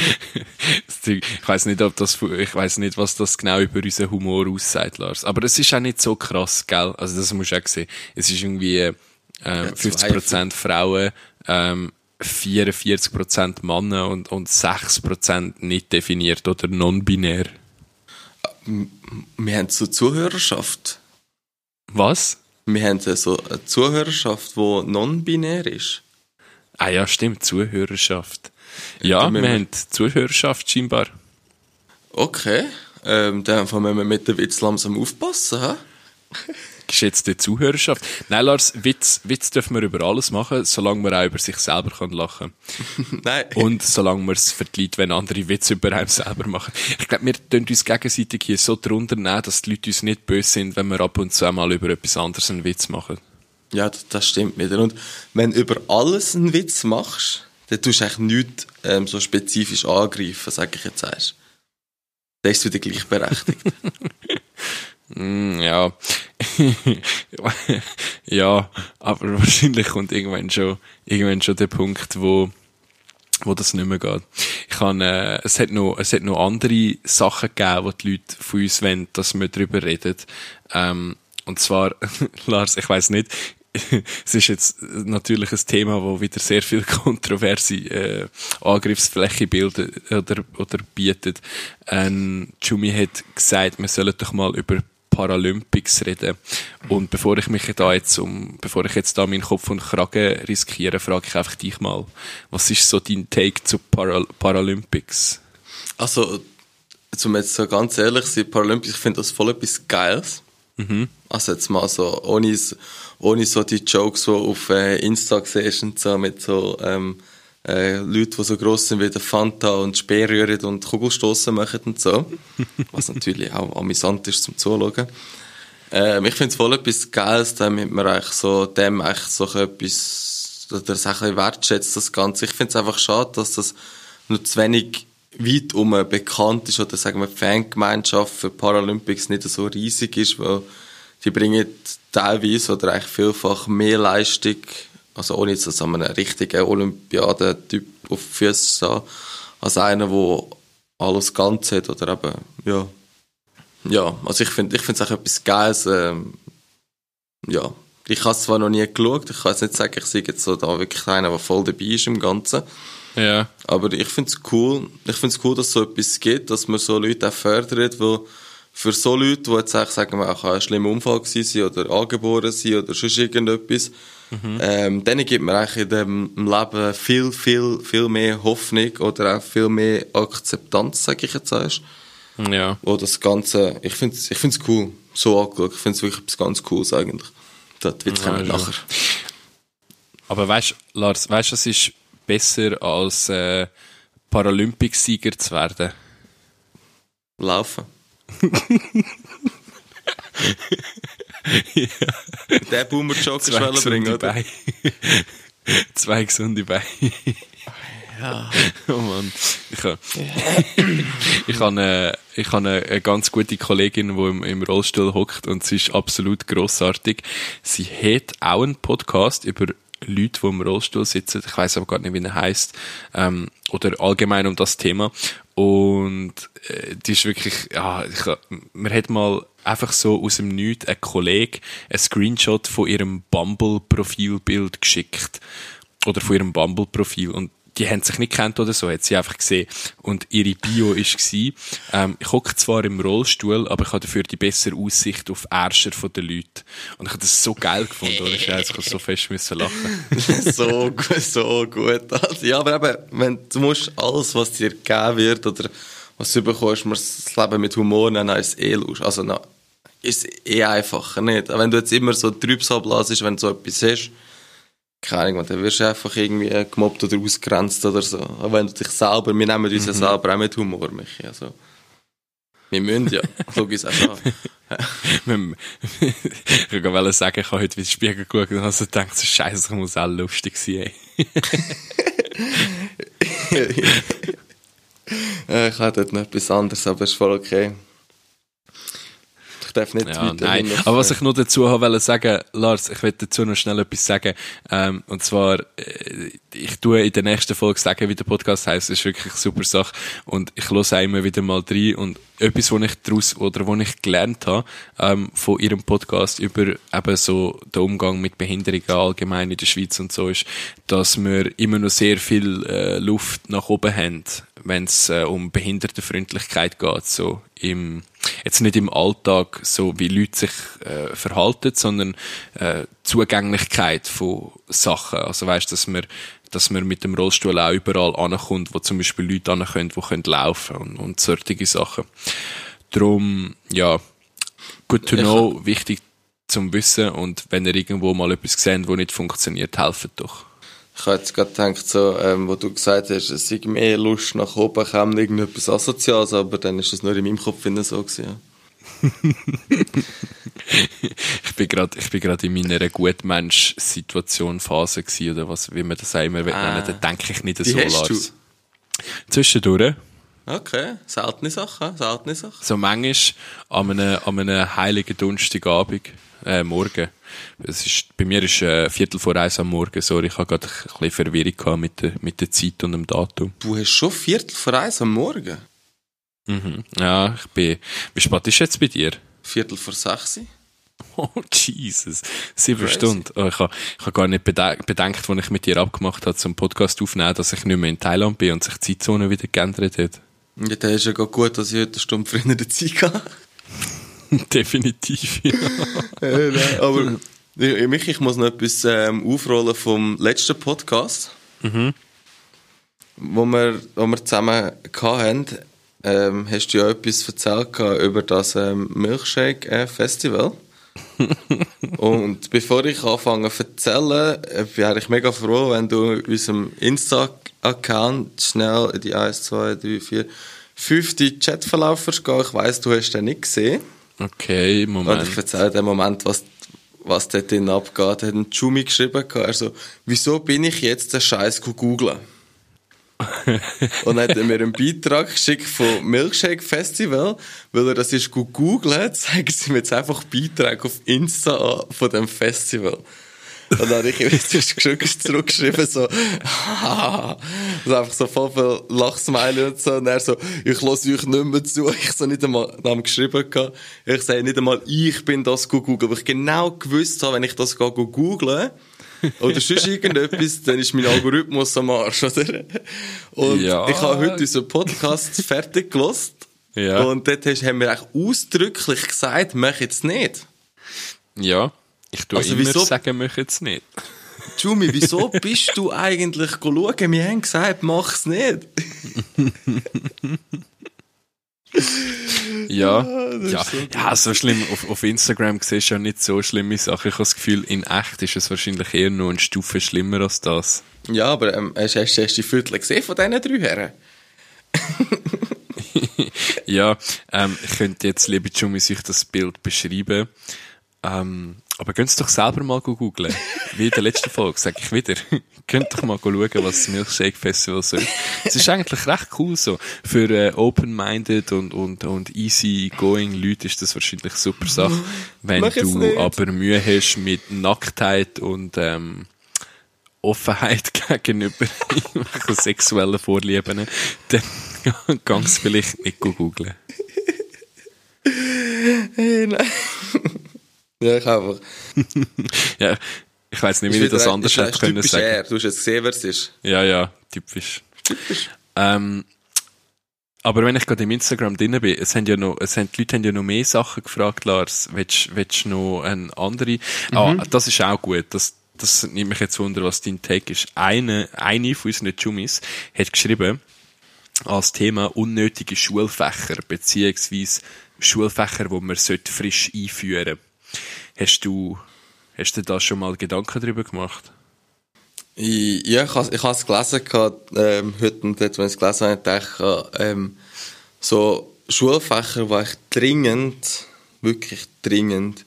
[SPEAKER 1] ich weiß nicht, ob das, ich weiß nicht, was das genau über unseren Humor aussagt, Lars. Aber es ist auch nicht so krass, gell? Also das musst du auch sehen. Es ist irgendwie, ähm, 50% Frauen, ähm, 44% Männer und, und 6% nicht definiert oder non-binär.
[SPEAKER 2] Wir haben so Zuhörerschaft.
[SPEAKER 1] Was?
[SPEAKER 2] Wir haben so eine Zuhörerschaft, die non-binär ist.
[SPEAKER 1] Ah ja, stimmt, Zuhörerschaft. Ja, wir,
[SPEAKER 2] wir-
[SPEAKER 1] haben Zuhörerschaft scheinbar.
[SPEAKER 2] Okay. Ähm, dann müssen wir mit dem Witz langsam aufpassen, hä?
[SPEAKER 1] Geschätzte Zuhörerschaft. Nein, Lars, Witz, Witz dürfen wir über alles machen, solange man auch über sich selber kann lachen
[SPEAKER 2] Nein.
[SPEAKER 1] Und solange man es verliert, wenn andere Witze über einen selber machen. Ich glaube, wir tun uns gegenseitig hier so drunter nehmen, dass die Leute uns nicht böse sind, wenn wir ab und zu einmal über etwas anderes einen Witz machen.
[SPEAKER 2] Ja, das, das stimmt wieder. Und wenn du über alles einen Witz machst, dann tust du eigentlich nichts ähm, so spezifisch angreifen, sag ich jetzt erst. Dann ist es wieder gleichberechtigt.
[SPEAKER 1] Mm, ja. ja, aber wahrscheinlich kommt irgendwann schon, irgendwann schon der Punkt, wo, wo das nicht mehr geht. Ich kann, äh, es hat noch, es hat noch andere Sachen gegeben, wo die Leute von uns wollen, dass wir darüber reden. Ähm, und zwar, Lars, ich weiß nicht, es ist jetzt natürlich ein Thema, wo wieder sehr viel kontroverse äh, Angriffsfläche bildet oder, oder bietet. Ähm, Jumi hat gesagt, wir sollen doch mal über Paralympics reden. Und bevor ich mich da jetzt um, bevor ich jetzt da meinen Kopf und Kragen riskiere, frage ich einfach dich mal, was ist so dein Take zu Paral Paralympics?
[SPEAKER 2] Also, zum jetzt so ganz ehrlich zu sein, Paralympics, ich finde das voll etwas Geiles. Also jetzt mal so, ohne, ohne so die Jokes, die auf äh, Insta siehst und so, mit so ähm, äh, Leuten, die so gross sind wie der Fanta und Speer rühren und Kugelstossen machen und so. Was natürlich auch amüsant ist zum Zuschauen. Ähm, ich finde es voll etwas Geiles, damit man eigentlich so, dem eigentlich so etwas, oder das ein bisschen wertschätzt, das Ganze. Ich finde es einfach schade, dass das nur zu wenig weit um bekannt ist, oder sagen wir, Fangemeinschaft für Paralympics nicht so riesig ist, weil die bringen teilweise oder eigentlich vielfach mehr Leistung, also ohne jetzt dass man einen richtigen Olympiadentyp auf die Füße stehen, als einer, der alles ganz hat, oder eben, ja. Ja, also ich finde ich finde es auch etwas Geiles. Ähm, ja, ich habe es zwar noch nie geschaut, ich kann jetzt nicht sagen, ich sehe jetzt so da wirklich einer, der voll dabei ist im Ganzen.
[SPEAKER 1] Ja.
[SPEAKER 2] Aber ich finde es cool, ich finde es cool, dass es so etwas gibt, dass man so Leute auch fördert, wo für so Leute, die jetzt eigentlich sagen, wir auch ein schlimmer Unfall gewesen oder angeboren sein oder sonst irgendetwas, ähm, denen gibt man eigentlich in dem Leben viel, viel, viel mehr Hoffnung oder auch viel mehr Akzeptanz, sage ich jetzt erst.
[SPEAKER 1] Ja.
[SPEAKER 2] Wo das Ganze, ich finde es ich find's cool, so angeschaut. Ich finde es wirklich etwas ganz Cooles eigentlich. Das Witz
[SPEAKER 1] Ja,
[SPEAKER 2] nachher.
[SPEAKER 1] Aber weißt, Lars, weißt, es ist besser als äh, Paralympicsieger zu werden.
[SPEAKER 2] Laufen. Der Boomer-Joke ist
[SPEAKER 1] Zwei gesunde? Beine. Zwei gesunde Beine.
[SPEAKER 2] Ja.
[SPEAKER 1] Oh Mann. Ich habe, ich eine, ich eine, eine ganz gute Kollegin, die im, im Rollstuhl hockt und sie ist absolut grossartig. Sie hat auch einen Podcast über Leute, die im Rollstuhl sitzen. Ich weiß aber gar nicht, wie er heißt. Ähm, oder allgemein um das Thema. Und äh, die ist wirklich, ja, ich, man hat mal einfach so aus dem Nichts ein Kollege ein Screenshot von ihrem Bumble-Profilbild geschickt. Oder von ihrem Bumble-Profil. Und die haben sich nicht kennt oder so, hat sie einfach gesehen. Und ihre Bio ist gsi, ähm, ich hocke zwar im Rollstuhl, aber ich habe dafür die bessere Aussicht auf Ärscher von den Leuten. Und ich habe das so geil gefunden, und ich habe so fest müssen lachen.
[SPEAKER 2] so, gu- so gut. Also, ja, aber eben, wenn, du musst alles, was dir gegeben wird oder was du bekommst, musst das Leben mit Humor nehmen, dann ist es eh lustig. Also, na, ist eh einfacher, nicht? Wenn du jetzt immer so Trübsalblasest, wenn du so etwas hast, keine Ahnung, dann wirst du einfach irgendwie gemobbt oder ausgrenzt oder so. Aber wenn du dich selber, wir nehmen uns ja selber auch mit Humor, Michi, also. Wir müssen ja, logisch auch an.
[SPEAKER 1] Wenn- ich wollte sagen, ich habe heute in den Spiegel geschaut und habe so gedacht, so scheiße, das muss auch lustig sein,
[SPEAKER 2] ich hatte dort noch etwas anderes, aber ist voll okay. Ich darf nicht
[SPEAKER 1] Ja, nein. Aber was ich noch dazu habe wollte sagen, Lars, ich will dazu noch schnell etwas sagen. Ähm, und zwar, äh, ich tue in der nächsten Folge sagen, wie der Podcast heißt, ist wirklich eine super Sache. Und ich höre immer wieder mal rein. Und etwas, was ich daraus, oder was ich gelernt habe, ähm, von ihrem Podcast über eben so den Umgang mit Behinderungen allgemein in der Schweiz und so ist, dass wir immer noch sehr viel äh, Luft nach oben haben, wenn es äh, um Behindertenfreundlichkeit geht, so im, jetzt nicht im Alltag, so wie Leute sich äh, verhalten, sondern äh, Zugänglichkeit von Sachen. Also weißt, dass man dass man mit dem Rollstuhl auch überall ankommt, wo zum Beispiel Leute ankommen, die können laufen und, und solche Sachen. Drum, ja, good to know, wichtig zum Wissen und wenn ihr irgendwo mal etwas seht, wo nicht funktioniert, helft doch.
[SPEAKER 2] Ich habe jetzt gerade gedacht, so, ähm, wo du gesagt hast, es sei mehr Lust nach oben, kam irgendetwas Asoziales, aber dann ist es nur in meinem Kopf so gewesen.
[SPEAKER 1] Ich bin gerade, ich bin gerade in meiner Gutmensch-Situation Phase gewesen, oder was, wie man das immer
[SPEAKER 2] Ah.
[SPEAKER 1] nennen, da denke ich nicht
[SPEAKER 2] Wie
[SPEAKER 1] so, Lars. Zwischendurch,
[SPEAKER 2] Okay, seltene Sache, seltene Sache.
[SPEAKER 1] so manchmal an einem, an einem heiligen Donnerstagabend, äh, morgen. Es ist, bei mir ist äh, Viertel vor eins am Morgen, sorry, ich habe gerade ein bisschen Verwirrung mit der, mit der Zeit und dem Datum.
[SPEAKER 2] Du hast schon Viertel vor eins am Morgen.
[SPEAKER 1] Mhm. Ja, ich bin, wie spät ist jetzt bei dir?
[SPEAKER 2] Viertel vor sechs.
[SPEAKER 1] Oh, Jesus. Sieben
[SPEAKER 2] Crazy.
[SPEAKER 1] Stunden. Oh, ich habe hab gar nicht bede- bedenkt, als ich mit dir abgemacht habe, zum Podcast aufnehmen, dass ich nicht mehr in Thailand bin und sich die Zeitzone wieder geändert hat.
[SPEAKER 2] Ja, dann ist ja gut, dass ich heute eine Stunde früher in der Zeit hatte.
[SPEAKER 1] Definitiv, ja.
[SPEAKER 2] Äh, nein, aber ich, mich, ich muss noch etwas ähm, aufrollen vom letzten Podcast, wo, wir, wo wir zusammen hatten. Ähm, hast du ja etwas erzählt über das ähm, Milkshake-Festival. Und bevor ich anfange zu erzählen, äh, wäre ich mega froh, wenn du in unserem Insta-Account schnell in die 1, 2, 3, 4, fünfte Chatverlauf gehst. Ich weiss, du hast den nicht gesehen.
[SPEAKER 1] Okay,
[SPEAKER 2] Und
[SPEAKER 1] Moment.
[SPEAKER 2] ich erzähle den Moment, was, was dort drin abgeht. Hat ein Jumi geschrieben, also, wieso bin ich jetzt den Scheiß googeln? und hat er mir einen Beitrag geschickt vom Milkshake Festival, weil er das ist googeln, zeigen sie mir jetzt einfach Beiträge auf Insta an von dem Festival. Und dann habe ich ihm zurückgeschrieben, so, haha, so einfach so voll viel Lachsmiley und so. Und er so, ich lasse euch nicht mehr zu. Ich so nicht einmal, haben geschrieben gehabt, ich sage nicht einmal, ich bin das googeln, weil ich genau gewusst habe, wenn ich das googeln, oder sonst irgendetwas, dann ist mein Algorithmus am Arsch, oder? Und
[SPEAKER 1] Ja.
[SPEAKER 2] ich habe heute unseren Podcast fertig gelost.
[SPEAKER 1] Ja.
[SPEAKER 2] Und dort haben wir eigentlich ausdrücklich gesagt, mach jetzt nicht.
[SPEAKER 1] Ja, ich tue
[SPEAKER 2] Also
[SPEAKER 1] immer
[SPEAKER 2] wieso-
[SPEAKER 1] sagen, mach jetzt nicht.
[SPEAKER 2] Jumi, wieso bist du eigentlich schauen? Wir haben gesagt, mach's nicht.
[SPEAKER 1] Ja, ja,
[SPEAKER 2] so
[SPEAKER 1] ja, so schlimm. Auf, auf Instagram siehst du ja nicht so schlimme Sachen. Ich habe das Gefühl, in echt ist es wahrscheinlich eher noch eine Stufe schlimmer als das.
[SPEAKER 2] Ja, aber ähm, hast, hast, hast du die Viertel gesehen von diesen drei Herren?
[SPEAKER 1] Ja, ähm, ich könnte jetzt, liebe Jumi, sich das Bild beschreiben. Ähm, aber könnt doch selber mal googlen. Wie in der letzten Folge, sag ich wieder. könnt doch mal schauen, was das Milkshake Festival soll. Es ist eigentlich recht cool so. Für äh, open-minded und, und, und easy-going Leute ist das wahrscheinlich eine super Sache. Wenn
[SPEAKER 2] Mach es
[SPEAKER 1] du aber Mühe hast mit Nacktheit und ähm, Offenheit gegenüber sexuellen Vorlieben, dann kannst du vielleicht nicht googeln.
[SPEAKER 2] Hey, nein. ja, ich einfach.
[SPEAKER 1] Ja, ich weiß nicht, wie ich das anders hätte können
[SPEAKER 2] typisch
[SPEAKER 1] sagen.
[SPEAKER 2] er. Du hast jetzt gesehen, wer es ist.
[SPEAKER 1] Ja, ja, typisch. Ähm, aber wenn ich gerade im Instagram drin bin, es haben ja noch, es haben, die Leute haben ja noch mehr Sachen gefragt, Lars. Willst, willst du noch eine andere? Ah, das ist auch gut. Das, das nimmt mich jetzt wunder, was dein Take ist. Eine, eine von unseren Jummis hat geschrieben, als Thema unnötige Schulfächer, beziehungsweise Schulfächer, die man sollte frisch einführen Hast du, hast du da schon mal Gedanken darüber gemacht?
[SPEAKER 2] Ich, ja, ich habe ich es gelesen, gehabt, ähm, heute und jetzt, wenn ich es gelesen habe, dachte ich, ähm, so Schulfächer, die echt dringend, wirklich dringend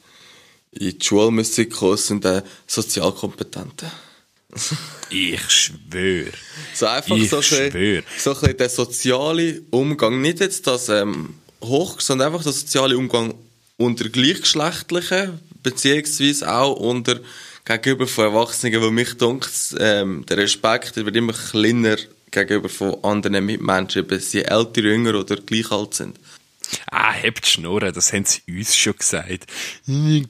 [SPEAKER 2] in die Schule müssen kommen, sind äh, Sozialkompetente.
[SPEAKER 1] Ich schwöre.
[SPEAKER 2] So einfach
[SPEAKER 1] Ich
[SPEAKER 2] so,
[SPEAKER 1] schwöre.
[SPEAKER 2] so ein bisschen der soziale Umgang, nicht jetzt das ähm, hoch, sondern einfach der soziale Umgang unter Gleichgeschlechtlichen, beziehungsweise auch unter gegenüber von Erwachsenen, wo mich denkt, ähm, der Respekt wird immer kleiner gegenüber von anderen Mitmenschen, ob sie älter, jünger oder gleich alt sind.
[SPEAKER 1] Ah, habt Schnurren, das haben sie uns schon gesagt.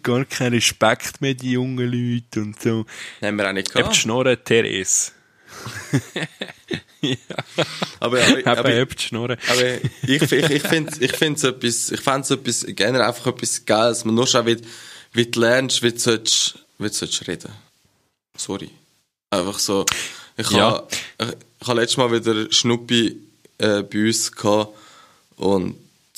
[SPEAKER 1] Gar keinen Respekt mehr, die jungen Leute und so.
[SPEAKER 2] Haben wir auch nicht gehabt.
[SPEAKER 1] Habt Schnurren, Therese.
[SPEAKER 2] Ja. Aber, aber, aber,
[SPEAKER 1] aber,
[SPEAKER 2] aber ich, ich, ich finde ich find's etwas, ich fände es etwas, generell einfach etwas Geiles. Man nur schon, wie, wie du lernst, wie du sollst, wie du sollst reden. Sorry. Einfach so. Ich ja. habe, ich, ich habe letztes Mal wieder Schnuppi äh, bei uns gehabt und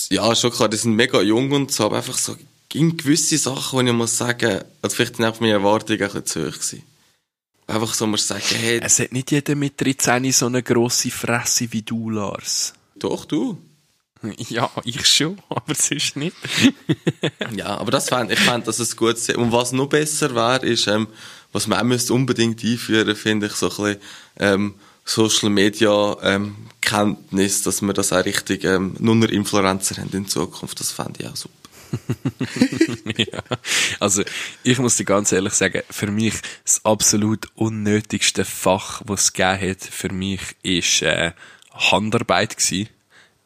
[SPEAKER 2] ja, schon klar, die sind mega jung und so, aber einfach so in gewisse Sachen, wo ich muss sagen, also vielleicht sind auch meine Erwartungen ein bisschen zu hoch gewesen. Einfach so, man sagen, hey...
[SPEAKER 1] Es hat nicht jeder mit 13 so eine grosse Fresse wie du, Lars.
[SPEAKER 2] Doch, du.
[SPEAKER 1] Ja, ich schon, aber sonst nicht.
[SPEAKER 2] ja, aber das fände ich fände, dass es gut ist. Und was noch besser wäre, ist, ähm, was man auch unbedingt einführen finde ich, so ein bisschen, ähm, Social Media ähm, Kenntnis, dass wir das auch richtig ähm, nur noch Influencer haben in Zukunft. Das fände ich auch super.
[SPEAKER 1] ja. Also, ich muss dir ganz ehrlich sagen, für mich das absolut unnötigste Fach, was es gegeben hat, für mich ist äh, Handarbeit gewesen.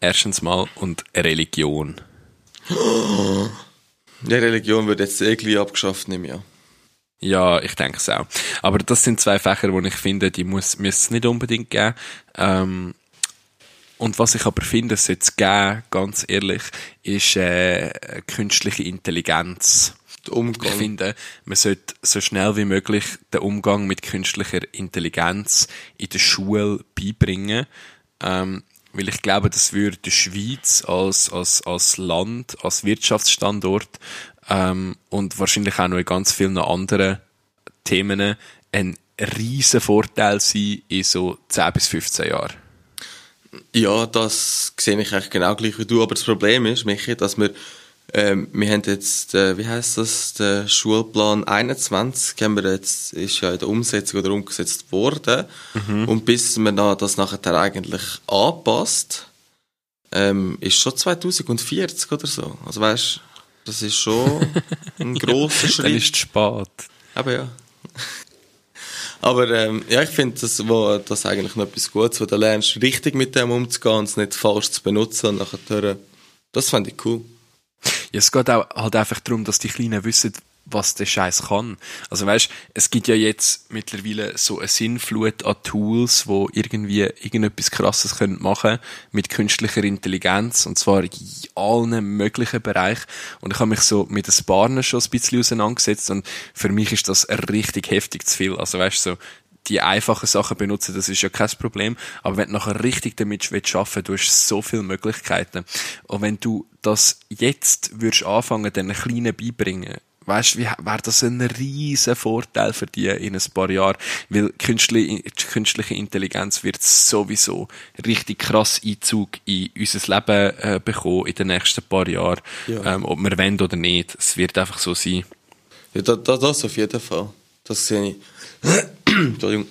[SPEAKER 1] Erstens mal und Religion.
[SPEAKER 2] Ja, Religion wird jetzt irgendwie abgeschafft, nehme ich an.
[SPEAKER 1] Ja, ich denke es auch. Aber das sind zwei Fächer, wo ich finde, die muss es nicht unbedingt geben. Ähm, und was ich aber finde, es sollte geben, ganz ehrlich, ist äh, künstliche Intelligenz. Der Umgang. Ich finde, man sollte so schnell wie möglich den Umgang mit künstlicher Intelligenz in der Schule beibringen. Ähm, weil ich glaube, das würde die Schweiz als, als, als Land, als Wirtschaftsstandort ähm, und wahrscheinlich auch noch in ganz vielen anderen Themen ein riesen Vorteil sein in so 10 bis 15 Jahren.
[SPEAKER 2] Ja, das sehe ich eigentlich genau gleich wie du. Aber das Problem ist, Michi, dass wir, ähm, wir haben jetzt, äh, wie heißt das, der Schulplan 21, haben wir jetzt, ist ja in der Umsetzung oder umgesetzt worden. Mhm. Und bis man das nachher eigentlich anpasst, ähm, ist schon 2040 oder so. Also weißt, das ist schon ein grosser Schritt.
[SPEAKER 1] Dann ist es spät.
[SPEAKER 2] Aber ja. Aber ähm, ja, ich finde das, wo, das eigentlich noch etwas Gutes, wo du lernst, richtig mit dem umzugehen und es nicht falsch zu benutzen und nachher, das fände ich cool.
[SPEAKER 1] Ja, es geht auch halt einfach darum, dass die Kleinen wissen, was der Scheiß kann. Also weißt, es gibt ja jetzt mittlerweile so eine Sinnflut an Tools, wo irgendwie irgendetwas Krasses können machen mit künstlicher Intelligenz und zwar in allen möglichen Bereichen. Und ich habe mich so mit den Barnen schon ein bisschen auseinandergesetzt und für mich ist das richtig heftig zu viel. Also weißt so die einfachen Sachen benutzen, das ist ja kein Problem. Aber wenn du nachher richtig damit arbeiten du hast so viele Möglichkeiten. Und wenn du das jetzt würdest anfangen, den Kleinen beibringen, weißt, wie wäre das ein riesen Vorteil für die in ein paar Jahren, weil künstliche, künstliche Intelligenz wird sowieso richtig krass Einzug in unser Leben äh, bekommen in den nächsten paar Jahren, ja. ähm, ob wir wollen oder nicht. Es wird einfach so sein.
[SPEAKER 2] Ja, das, das auf jeden Fall. Das sehe ich. Entschuldigung.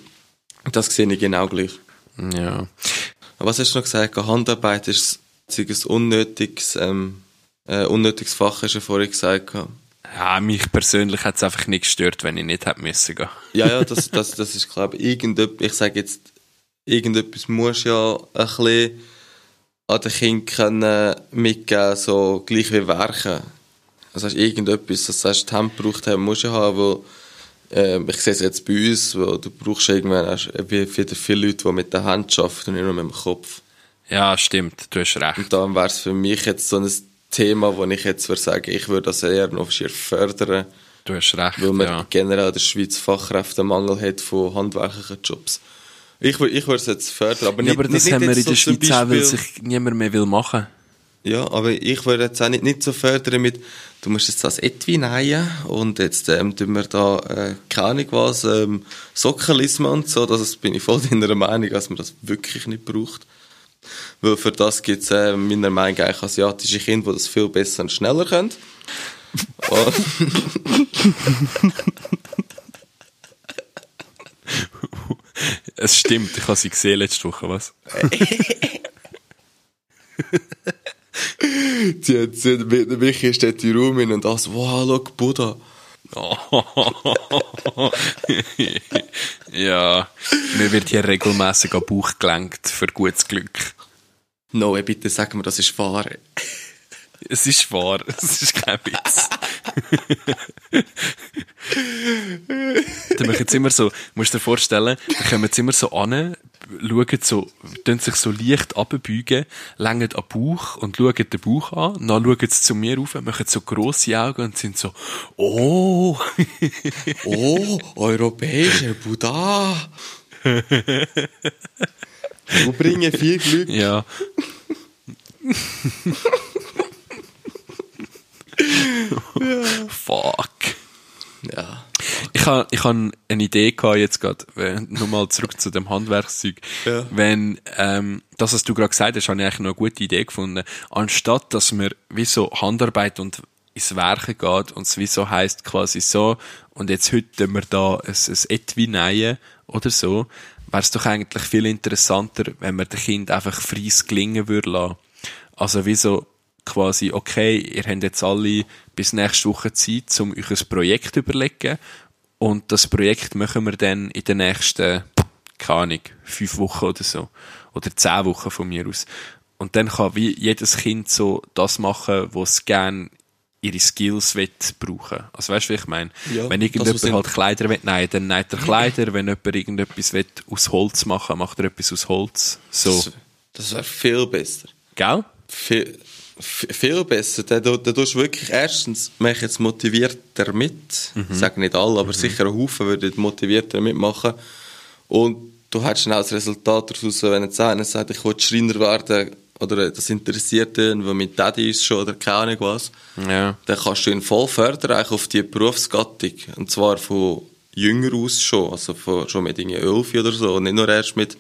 [SPEAKER 2] Das sehe ich genau gleich.
[SPEAKER 1] Ja.
[SPEAKER 2] Was hast du noch gesagt? Handarbeit ist ein unnötiges, ähm, äh, unnötiges Fach, hast du vorhin gesagt.
[SPEAKER 1] Ja, mich persönlich hat es einfach nicht gestört, wenn ich nicht hätte müssen gehen.
[SPEAKER 2] Ja, ja, das, das, das ist klar. Irgendetwas, ich sage jetzt, irgendetwas muss ja ein bisschen an den Kindern mitgeben, so gleich wie Werken. Also hast irgendetwas, das heißt, Temp braucht haben, musst du haben, wo, äh, ich sehe es jetzt bei uns, wo du brauchst irgendwann hast, wie viele Leute, die mit der Hand arbeiten und nicht nur mit dem Kopf.
[SPEAKER 1] Ja, stimmt, du hast recht.
[SPEAKER 2] Und dann wäre es für mich jetzt so ein Thema, wo ich jetzt würde sagen, ich würde das eher noch schier fördern.
[SPEAKER 1] Du hast recht,
[SPEAKER 2] Weil man
[SPEAKER 1] ja.
[SPEAKER 2] generell in der Schweiz Fachkräftemangel hat von handwerklichen Jobs. Ich, ich würde es jetzt fördern, aber
[SPEAKER 1] nicht, ja, aber das nicht, haben wir in der Schweiz Beispiel, auch, weil sich niemand mehr will machen
[SPEAKER 2] Ja, aber ich würde jetzt auch nicht, nicht so fördern mit, du musst jetzt das Etui nähen und jetzt ähm, tun wir da, äh, keine Ahnung was, ähm, Sockenlismen und so, das bin ich voll deiner Meinung, dass man das wirklich nicht braucht. Weil für das gibt es äh, meiner Meinung nach asiatische Kinder, die das viel besser und schneller können.
[SPEAKER 1] es stimmt, ich habe sie gesehen letzte Woche, was?
[SPEAKER 2] sie hat, sie hat, Michi steht in Raum hin und das, wow, schau, Buddha.
[SPEAKER 1] ja, mir wird hier regelmäßig am Bauch gelenkt für gutes Glück.
[SPEAKER 2] Noe, bitte sag mir, das ist wahr.
[SPEAKER 1] Es ist wahr, es ist kein Witz. dann machen jetzt immer so, musst du dir vorstellen, dann kommen jetzt immer so an, schauen so, tun sich so leicht abbeugen, längen am Bauch und schauen den Bauch an, dann schauen sie zu mir rauf, machen so grosse Augen und sind so, oh,
[SPEAKER 2] oh, europäischer Buddha. Du bringen viel Glück.
[SPEAKER 1] Ja. Fuck.
[SPEAKER 2] Ja.
[SPEAKER 1] Ich habe ich hab eine Idee gehabt, jetzt gerade, nochmal zurück zu dem Handwerkszeug.
[SPEAKER 2] Ja.
[SPEAKER 1] Wenn, ähm, das, was du gerade gesagt hast, habe ich eigentlich noch eine gute Idee gefunden. Anstatt, dass man wie so Handarbeit und ins Werken geht und es wie so heisst, quasi so, und jetzt heute tun wir da ein, ein Etui nähen oder so, wäre es doch eigentlich viel interessanter, wenn man dem Kind einfach freies Gelingen würde lassen. Also wie so quasi, okay, ihr habt jetzt alle bis nächste Woche Zeit, um euch ein Projekt zu überlegen und das Projekt machen wir dann in den nächsten, keine Ahnung, fünf Wochen oder so. Oder zehn Wochen von mir aus. Und dann kann wie jedes Kind so das machen, was es gerne ihre Skills will brauchen. Also weißt du, wie ich meine?
[SPEAKER 2] Ja,
[SPEAKER 1] Wenn irgendjemand halt Kleider will, nein, dann näht er Kleider. Wenn jemand irgendetwas will aus Holz machen, macht er etwas aus Holz. So.
[SPEAKER 2] Das, das wäre viel besser.
[SPEAKER 1] Gell?
[SPEAKER 2] Viel, viel besser. Da, da, da tust du wirklich erstens, mich jetzt motivierter mit.
[SPEAKER 1] Mhm.
[SPEAKER 2] Ich sage nicht alle, aber sicher ein Haufen würden motivierter mitmachen. Und du hättest schnell das Resultat daraus, wenn jetzt einer sagt, ich will Schreiner werden, oder das interessiert ihn, weil mit Daddy ist schon, oder keine Ahnung was.
[SPEAKER 1] Ja.
[SPEAKER 2] Dann kannst du ihn voll fördern, eigentlich auf die Berufsgattung. Und zwar von jünger aus schon, also von, schon mit irgendwie 11 oder so. Und nicht nur erst mit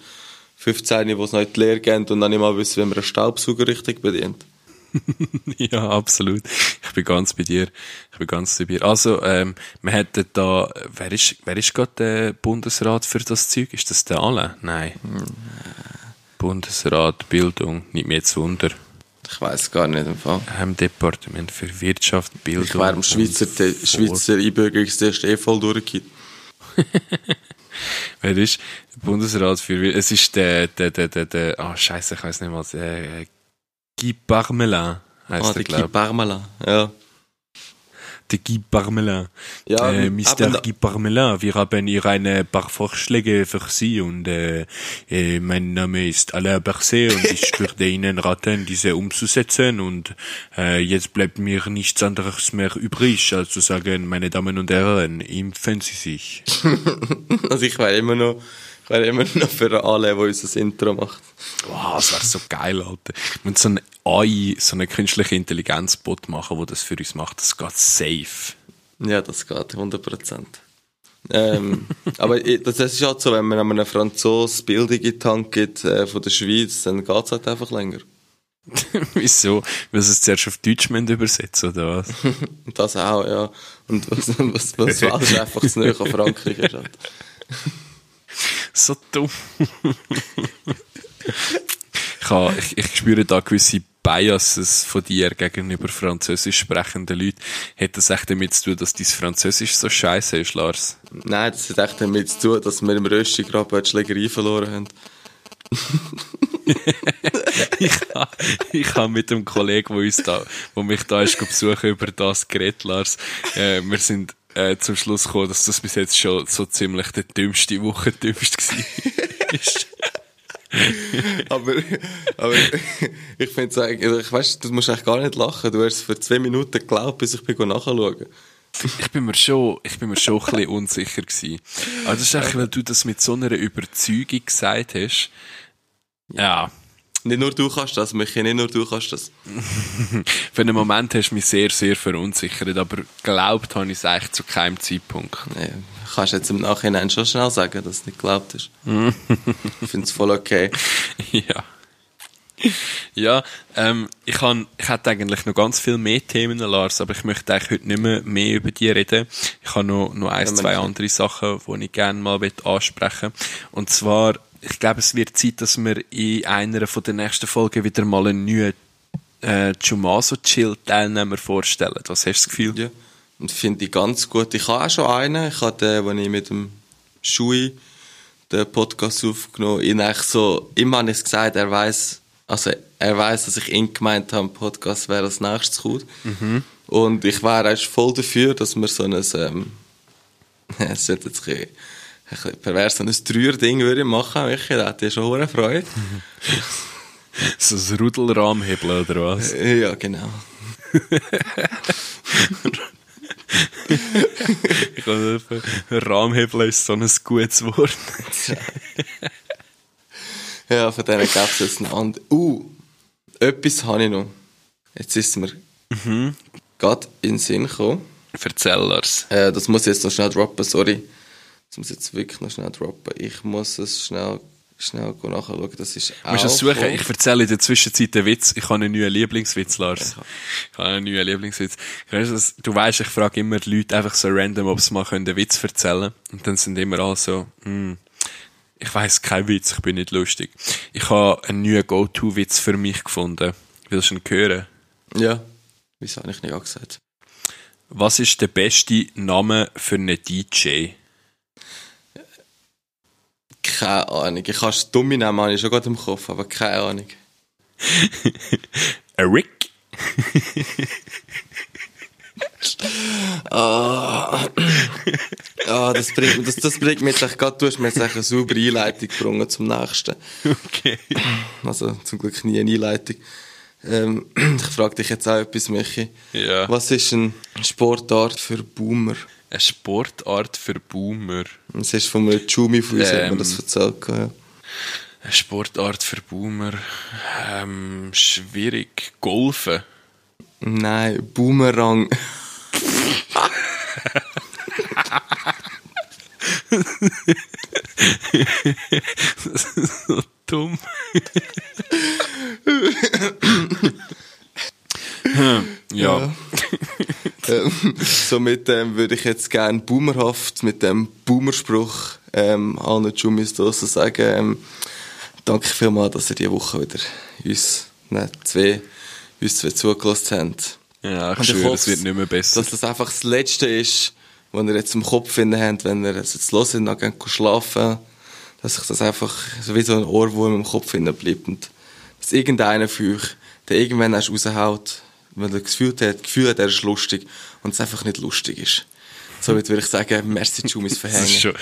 [SPEAKER 2] 15, wo es noch in die Lehre geht und dann nicht mal wissen, wie man einen Staubsauger richtig bedient.
[SPEAKER 1] Ja, absolut. Ich bin ganz bei dir. Ich bin ganz bei dir. Also, ähm, wir hätten da, wer ist, wer ist gerade der Bundesrat für das Zeug? Ist das der alle? Nein. Bundesrat Bildung, nicht mehr zu Wunder.
[SPEAKER 2] Ich weiß gar nicht im Fall.
[SPEAKER 1] Ähm, Departement für Wirtschaft, Bildung.
[SPEAKER 2] Ich wäre im Schweizer, Schweizer Einbürgerungstest eh voll durchgegangen.
[SPEAKER 1] Wer ist Bundesrat für Wir- Es ist der, der, der, der, der, ah, scheiße, ich weiß nicht mal, der, äh, Guy Parmelin heißt
[SPEAKER 2] Ah,
[SPEAKER 1] der,
[SPEAKER 2] der
[SPEAKER 1] glaube
[SPEAKER 2] Guy Parmelin. Ja.
[SPEAKER 1] Der Guy Parmelin.
[SPEAKER 2] Ja,
[SPEAKER 1] äh, Mr. Guy Parmelin, wir haben hier ein paar Vorschläge für Sie und äh, äh, mein Name ist Alain Berset und ich würde Ihnen raten, diese umzusetzen und äh, jetzt bleibt mir nichts anderes mehr übrig, als zu sagen, meine Damen und Herren, impfen Sie sich.
[SPEAKER 2] Also ich wäre immer noch, ich wäre immer noch für alle, der unser Intro macht.
[SPEAKER 1] Wow, das wäre so geil, Alter. Und so ein AI, so eine künstliche Intelligenzbot machen, wo das für uns macht, das geht safe.
[SPEAKER 2] Ja, das geht, 100%. ähm, aber ich- das ist halt so, wenn man einem Franzosen Bildung in die Hand gibt äh, von der Schweiz, dann geht es halt einfach länger.
[SPEAKER 1] Wieso? Weil sie es zuerst auf Deutsch übersetzen oder was?
[SPEAKER 2] Das auch, ja. Und was, was, was Welsch einfach zu nahe an Frankreich ist. Halt.
[SPEAKER 1] So dumm. ich, ich, ich spüre da gewisse Biases von dir gegenüber französisch sprechenden Leuten. Hat das echt damit zu tun, dass dein Französisch so scheiße ist, Lars?
[SPEAKER 2] Nein, das hat echt damit zu tun, dass wir im Rösti gerade die Schlägerei verloren haben.
[SPEAKER 1] ich ha, ich ha mit dem Kollegen, wo uns da, wo mich da ist besuchen, über das geredet, Lars. Äh, wir sind äh, zum Schluss gekommen, dass das bis jetzt schon so ziemlich der dümmste Woche dümmst war.
[SPEAKER 2] aber, aber ich finde es eigentlich, ich weiss, du musst eigentlich gar nicht lachen. Du hast es für zwei Minuten geglaubt, bis ich bin nachschauen.
[SPEAKER 1] Ich bin mir schon, ich bin mir schon ein bisschen unsicher gewesen. Aber das ist eigentlich, weil du das mit so einer Überzeugung gesagt hast. Ja.
[SPEAKER 2] Nicht nur du kannst das, Michi, nicht nur du kannst das.
[SPEAKER 1] Für einen Moment hast du mich sehr, sehr verunsichert, aber glaubt habe ich es eigentlich zu keinem Zeitpunkt.
[SPEAKER 2] Nee, kannst jetzt im Nachhinein schon schnell sagen, dass du nicht geglaubt hast. ich finde es voll okay.
[SPEAKER 1] ja. Ja, ähm, ich, kann, ich hätte eigentlich noch ganz viel mehr Themen, Lars, aber ich möchte eigentlich heute nicht mehr, mehr über die reden. Ich habe noch, noch ein,
[SPEAKER 2] Ja,
[SPEAKER 1] zwei andere Sachen, die ich gerne mal möchte ansprechen Und zwar, ich glaube, es wird Zeit, dass wir in einer von den nächsten Folgen wieder mal einen neuen äh, Chumaso Chill Teilnehmer vorstellen? Was hast du das Gefühl?
[SPEAKER 2] Ja. Und finde ich ganz gut. Ich habe auch schon einen. Ich habe den, wo ich mit dem Schui den Podcast aufgenommen ihn eigentlich so, immer habe ich gesagt, er weiß, also er weiß, dass ich ihn gemeint habe, Podcast wäre als nächstes gut.
[SPEAKER 1] Mhm.
[SPEAKER 2] Und ich wäre eigentlich voll dafür, dass wir so ein, ähm, es wird jetzt ein bisschen, pervers, so ein Dreier-Ding würde ich machen, Michi, da hätte ich schon hohe Freude.
[SPEAKER 1] So ein Rudelrahmhebel oder was?
[SPEAKER 2] ja, genau.
[SPEAKER 1] ich glaube, Rahmhebel ist so ein gutes Wort.
[SPEAKER 2] Ja, von denen gäbe es jetzt einen anderen. Uh, etwas habe ich noch. Jetzt ist es mir
[SPEAKER 1] Mhm.
[SPEAKER 2] gerade in den Sinn gekommen.
[SPEAKER 1] Erzählers.
[SPEAKER 2] Äh, das muss ich jetzt noch schnell droppen, sorry. Das muss jetzt wirklich noch schnell droppen. Ich muss es schnell, schnell nachschauen. Das ist
[SPEAKER 1] Du musst es
[SPEAKER 2] auch
[SPEAKER 1] suchen. Ich erzähle in der Zwischenzeit einen Witz. Ich habe einen neuen Lieblingswitz, Lars. Ich habe einen neuen Lieblingswitz. Das- Du weißt, ich frage immer die Leute einfach so random, ob sie mal einen Witz erzählen können. Und dann sind immer alle so, hm, ich weiß keinen Witz, ich bin nicht lustig. Ich habe einen neuen Go-To-Witz für mich gefunden. Willst du ihn hören?
[SPEAKER 2] Ja. Wieso habe ich nicht gesagt?
[SPEAKER 1] Was ist der beste Name für einen DJ?
[SPEAKER 2] Keine Ahnung. Ich habe es dumme Namen habe ich schon gerade im Kopf, aber keine Ahnung.
[SPEAKER 1] Rick?
[SPEAKER 2] Ah, das bringt, das, das bringt mich jetzt gerade, du hast mir jetzt eine saubere Einleitung gebrungen zum nächsten.
[SPEAKER 1] Okay.
[SPEAKER 2] Also zum Glück nie eine Einleitung. Ähm, ich frage dich jetzt auch etwas, Michi.
[SPEAKER 1] Ja.
[SPEAKER 2] Was ist eine Sportart für Boomer?
[SPEAKER 1] Eine Sportart für Boomer.
[SPEAKER 2] Das ist von einem Jumi von uns, hat
[SPEAKER 1] Ähm.
[SPEAKER 2] mir das erzählt. Ja.
[SPEAKER 1] Eine Sportart für Boomer. Ähm, schwierig. Golfen.
[SPEAKER 2] Nein, Boomerang.
[SPEAKER 1] so dumm. ja.
[SPEAKER 2] Ähm, so mit dem würde ich jetzt gerne boomerhaft, mit dem Boomerspruch ähm, allen Jumis draussen sagen, ähm, danke vielmals, dass ihr diese Woche wieder uns, ne, zwei, uns zwei zugelassen habt.
[SPEAKER 1] Ja, ich
[SPEAKER 2] ich
[SPEAKER 1] schwöre, es wird nicht mehr besser.
[SPEAKER 2] Dass das einfach das Letzte ist, was ihr jetzt im Kopf finden habt, wenn ihr es jetzt hört und dann geht schlafen, dass sich das einfach so wie so ein Ohrwurm im Kopf finden bleibt und dass irgendeiner für euch, der irgendwann erst raushaut, weil er gefühlt hat, Gefühl er ist lustig und es einfach nicht lustig ist. Somit würde ich sagen, merci Jumis
[SPEAKER 1] Das ist
[SPEAKER 2] verhängen.
[SPEAKER 1] schon.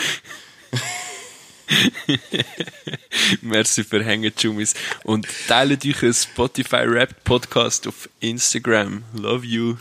[SPEAKER 1] Merci für Hängen, Jumis. Und teilt euch einen Spotify Rap Podcast auf Instagram. Love you.